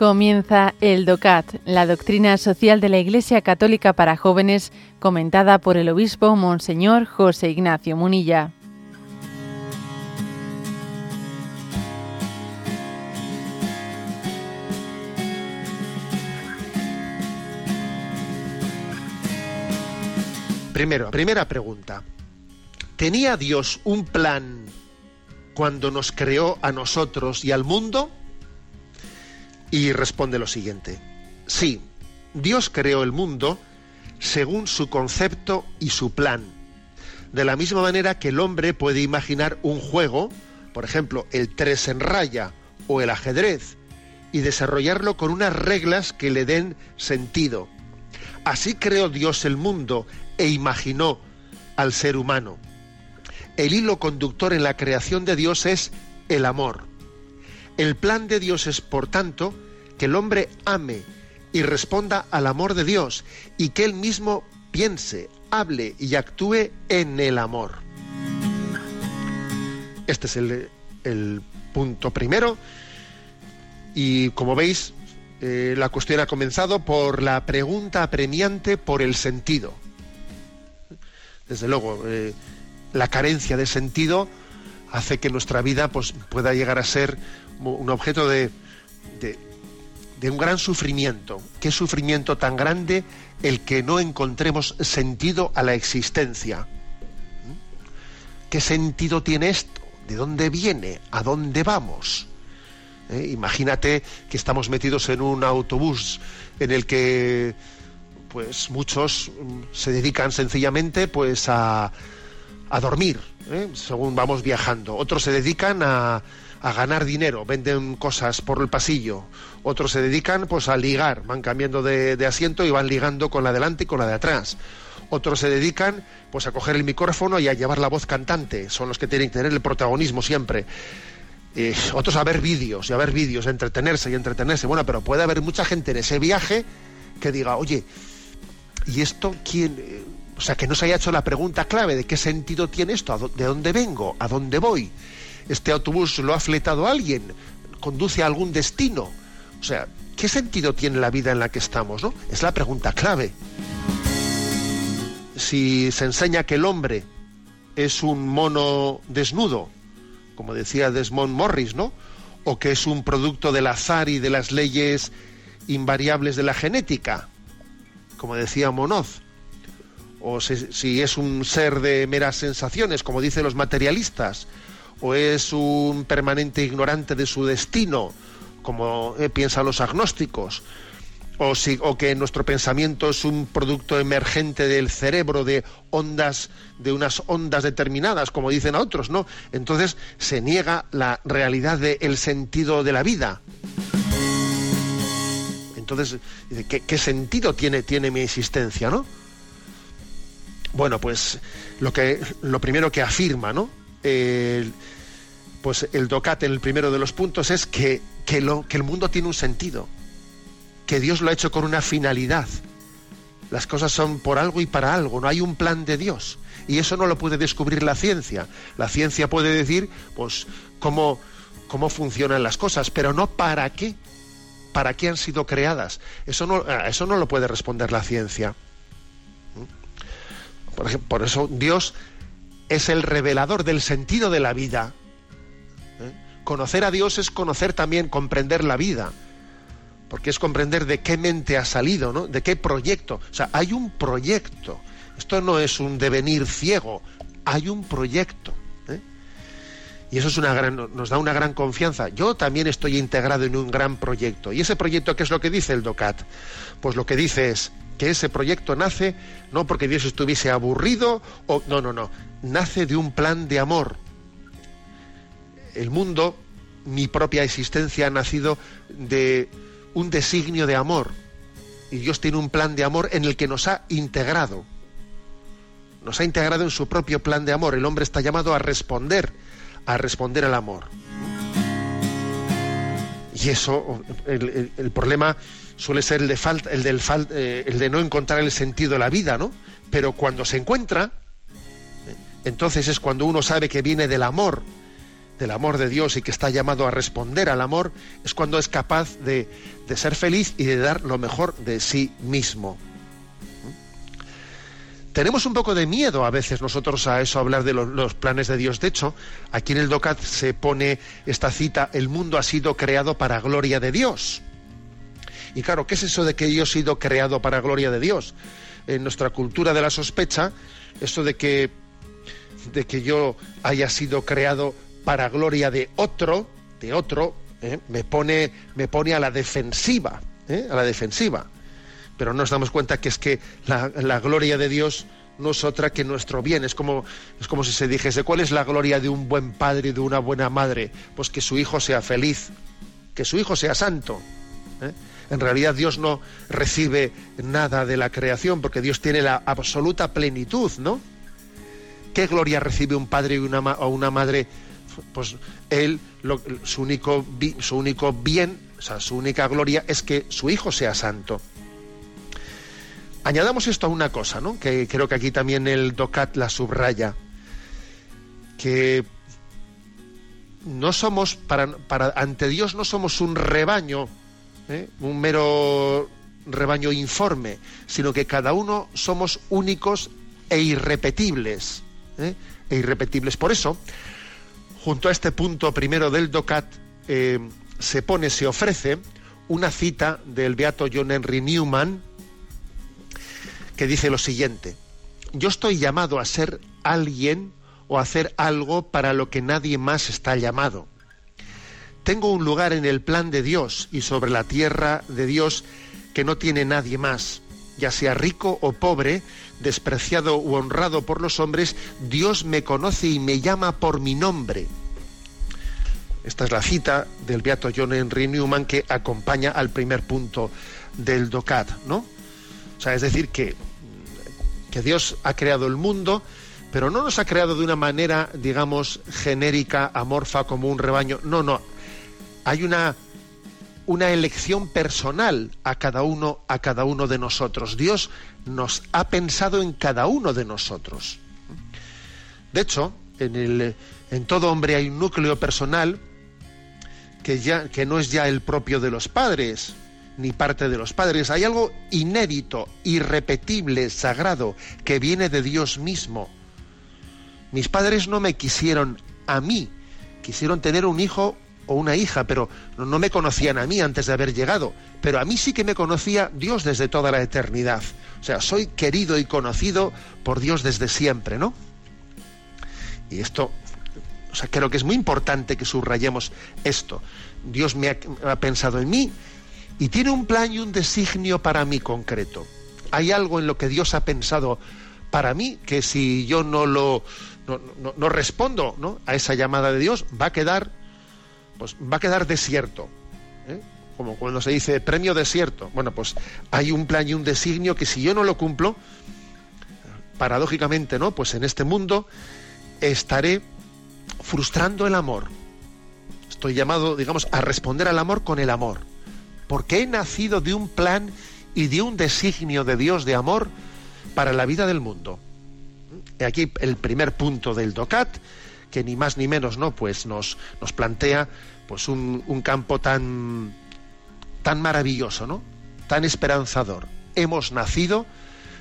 Comienza el DOCAT, la doctrina social de la Iglesia Católica para jóvenes, comentada por el obispo Monseñor José Ignacio Munilla. Primero, primera pregunta. ¿Tenía Dios un plan cuando nos creó a nosotros y al mundo? Y responde lo siguiente. Sí, Dios creó el mundo según su concepto y su plan. De la misma manera que el hombre puede imaginar un juego, por ejemplo, el tres en raya o el ajedrez, y desarrollarlo con unas reglas que le den sentido. Así creó Dios el mundo e imaginó al ser humano. El hilo conductor en la creación de Dios es el amor. El plan de Dios es, por tanto, que el hombre ame y responda al amor de Dios y que él mismo piense, hable y actúe en el amor. Este es el, punto primero y como veis, eh, la cuestión ha comenzado por la pregunta apremiante por el sentido desde luego, eh, la carencia de sentido hace que nuestra vida pues, pueda llegar a ser un objeto de, un gran sufrimiento. ¿Qué sufrimiento tan grande el que no encontremos sentido a la existencia? ¿Mm? ¿Qué sentido tiene esto? ¿De dónde viene? ¿A dónde vamos? ¿Eh? Imagínate que estamos metidos en un autobús en el que pues muchos mm, se dedican sencillamente pues a, a dormir, ¿eh? según vamos viajando. Otros se dedican a, a, ganar dinero, venden cosas por el pasillo. Otros se dedican pues a ligar, van cambiando de, asiento y van ligando con la de delante y con la de atrás. Otros se dedican pues a coger el micrófono y a llevar la voz cantante, son los que tienen que tener el protagonismo siempre. Eh, otros a ver vídeos y a ver vídeos, entretenerse y entretenerse. Bueno, pero puede haber mucha gente en ese viaje que diga, oye, ¿Y esto quién? Eh, o sea, que no se haya hecho la pregunta clave de qué sentido tiene esto, de dónde vengo, a dónde voy. ¿Este autobús lo ha fletado alguien? ¿Conduce a algún destino? O sea, ¿qué sentido tiene la vida en la que estamos? ¿no? Es la pregunta clave. Si se enseña que el hombre es un mono desnudo, como decía Desmond Morris, ¿no? O que es un producto del azar y de las leyes invariables de la genética, como decía Monoz, o si, es un ser de meras sensaciones, como dicen los materialistas, o es un permanente ignorante de su destino, como eh, piensan los agnósticos, o, que nuestro pensamiento es un producto emergente del cerebro de ondas, de unas ondas determinadas, como dicen a otros, ¿no? Entonces se niega la realidad del sentido de la vida. Entonces, ¿qué, sentido tiene, tiene mi existencia, no? Bueno, pues lo, que, lo primero que afirma, ¿no? Pues el docate en el primero de los puntos es que, que, lo, que el mundo tiene un sentido, que Dios lo ha hecho con una finalidad. Las cosas son por algo y para algo, no hay un plan de Dios. Y eso no lo puede descubrir la ciencia. La ciencia puede decir, pues, cómo, cómo funcionan las cosas, pero no para qué para qué han sido creadas. Eso no, eso no lo puede responder la ciencia. ¿Mm? Por eso Dios es el revelador del sentido de la vida. ¿Eh? Conocer a Dios es conocer también, comprender la vida. Porque es comprender de qué mente ha salido, ¿no? De qué proyecto. O sea, hay un proyecto. Esto no es un devenir ciego. Hay un proyecto. Y eso es una gran, nos da una gran confianza. Yo también estoy integrado en un gran proyecto. ¿Y ese proyecto qué es lo que dice el DOCAT? Pues lo que dice es que ese proyecto nace no porque Dios estuviese aburrido o no, no, no, nace de un plan de amor. El mundo, mi propia existencia ha nacido de un designio de amor. Y Dios tiene un plan de amor en el que nos ha integrado. Nos ha integrado en su propio plan de amor. El hombre está llamado a responder a responder al amor. Y eso, el, problema suele ser el de, falta, el, del eh, el de no encontrar el sentido de la vida, ¿no? Pero cuando se encuentra, entonces es cuando uno sabe que viene del amor, del amor de Dios y que está llamado a responder al amor, es cuando es capaz de, de ser feliz y de dar lo mejor de sí mismo. Tenemos un poco de miedo a veces nosotros a eso, hablar de los, planes de Dios. De hecho, aquí en el DOCAT se pone esta cita, el mundo ha sido creado para gloria de Dios. Y claro, ¿qué es eso de que yo he sido creado para gloria de Dios? En nuestra cultura de la sospecha, eso de que, de que yo haya sido creado para gloria de otro, de otro, ¿eh? me, pone, me pone a la defensiva, ¿eh? a la defensiva pero nos damos cuenta que es que la, gloria de Dios no es otra que nuestro bien. Es como, es como si se dijese, ¿cuál es la gloria de un buen padre y de una buena madre? Pues que su hijo sea feliz, que su hijo sea santo. ¿eh? En realidad Dios no recibe nada de la creación porque Dios tiene la absoluta plenitud, ¿no? ¿Qué gloria recibe un padre y una, o una madre? Pues él, su, único, su único bien, o sea, su única gloria es que su hijo sea santo. Añadamos esto a una cosa, ¿no? que creo que aquí también el DOCAT la subraya, que no somos, para, ante Dios no somos un rebaño, ¿eh? un mero rebaño informe, sino que cada uno somos únicos e irrepetibles. ¿eh? E irrepetibles. Por eso, junto a este punto primero del DOCAT, eh, se pone, se ofrece una cita del beato John Henry Newman, que dice lo siguiente, yo estoy llamado a ser alguien o a hacer algo para lo que nadie más está llamado. Tengo un lugar en el plan de Dios y sobre la tierra de Dios que no tiene nadie más. Ya sea rico o pobre, despreciado u honrado por los hombres, Dios me conoce y me llama por mi nombre. Esta es la cita del beato John Henry Newman que acompaña al primer punto del DOCAT, ¿no? O sea, es decir, que que Dios ha creado el mundo, pero no nos ha creado de una manera, digamos, genérica, amorfa, como un rebaño. No, no. Hay una, una elección personal a cada uno, a cada uno de nosotros. Dios nos ha pensado en cada uno de nosotros. De hecho, en, el, en todo hombre hay un núcleo personal que, ya, que no es ya el propio de los padres, ni parte de los padres. Hay algo inédito, irrepetible, sagrado, que viene de Dios mismo. Mis padres no me quisieron a mí, quisieron tener un hijo o una hija, pero no me conocían a mí antes de haber llegado. Pero a mí sí que me conocía Dios desde toda la eternidad. O sea, soy querido y conocido por Dios desde siempre, ¿no? Y esto, o sea, creo que es muy importante que subrayemos esto. Dios me ha, ha pensado en mí y tiene un plan y un designio para mí concreto. Hay algo en lo que Dios ha pensado para mí que si yo no lo no, respondo a esa llamada de Dios va a quedar pues va a quedar desierto. ¿eh? Como cuando se dice premio desierto. Bueno, pues hay un plan y un designio que si yo no lo cumplo, paradójicamente, ¿no? Pues en este mundo estaré frustrando el amor. Estoy llamado, digamos, a responder al amor con el amor porque he nacido de un plan y de un designio de Dios de amor para la vida del mundo. Aquí el primer punto del DOCAT, que ni más ni menos no, pues nos, nos plantea pues un, un campo tan, tan maravilloso, ¿no? tan esperanzador. Hemos nacido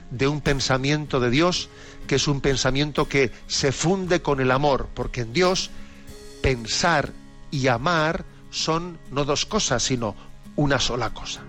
de un pensamiento de Dios que es un pensamiento que se funde con el amor, porque en Dios pensar y amar son no dos cosas, sino una sola cosa.